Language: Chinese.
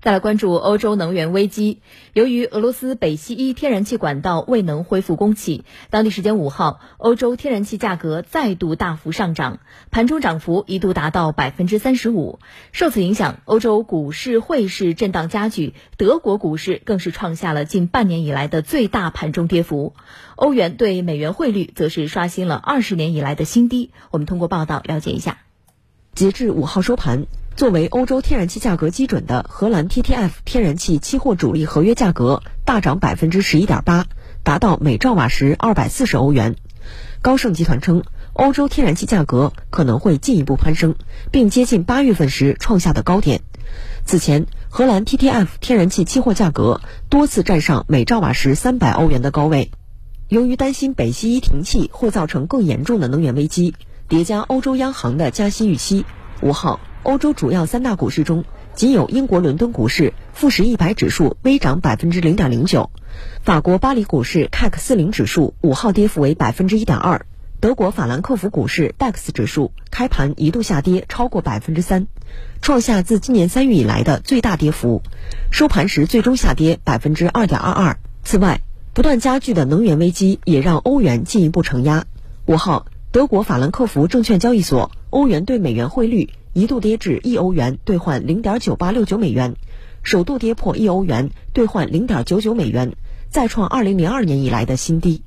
再来关注欧洲能源危机。由于俄罗斯北溪一天然气管道未能恢复供气，当地时间五号，欧洲天然气价格再度大幅上涨，盘中涨幅一度达到百分之三十五。受此影响，欧洲股市汇市震荡加剧，德国股市更是创下了近半年以来的最大盘中跌幅。欧元对美元汇率则是刷新了二十年以来的新低。我们通过报道了解一下。截至五号收盘。作为欧洲天然气价格基准的荷兰 TTF 天然气期货主力合约价格大涨百分之十一点八，达到每兆瓦时二百四十欧元。高盛集团称，欧洲天然气价格可能会进一步攀升，并接近八月份时创下的高点。此前，荷兰 TTF 天然气期货价格多次站上每兆瓦时三百欧元的高位。由于担心北溪一停气会造成更严重的能源危机，叠加欧洲央行的加息预期，五号。欧洲主要三大股市中，仅有英国伦敦股市富时一百指数微涨百分之零点零九，法国巴黎股市 CAC 四零指数五号跌幅为百分之一点二，德国法兰克福股市 DAX 指数开盘一度下跌超过百分之三，创下自今年三月以来的最大跌幅，收盘时最终下跌百分之二点二二。此外，不断加剧的能源危机也让欧元进一步承压。五号，德国法兰克福证券交易所欧元对美元汇率。一度跌至一欧元兑换零点九八六九美元，首度跌破一欧元兑换零点九九美元，再创二零零二年以来的新低。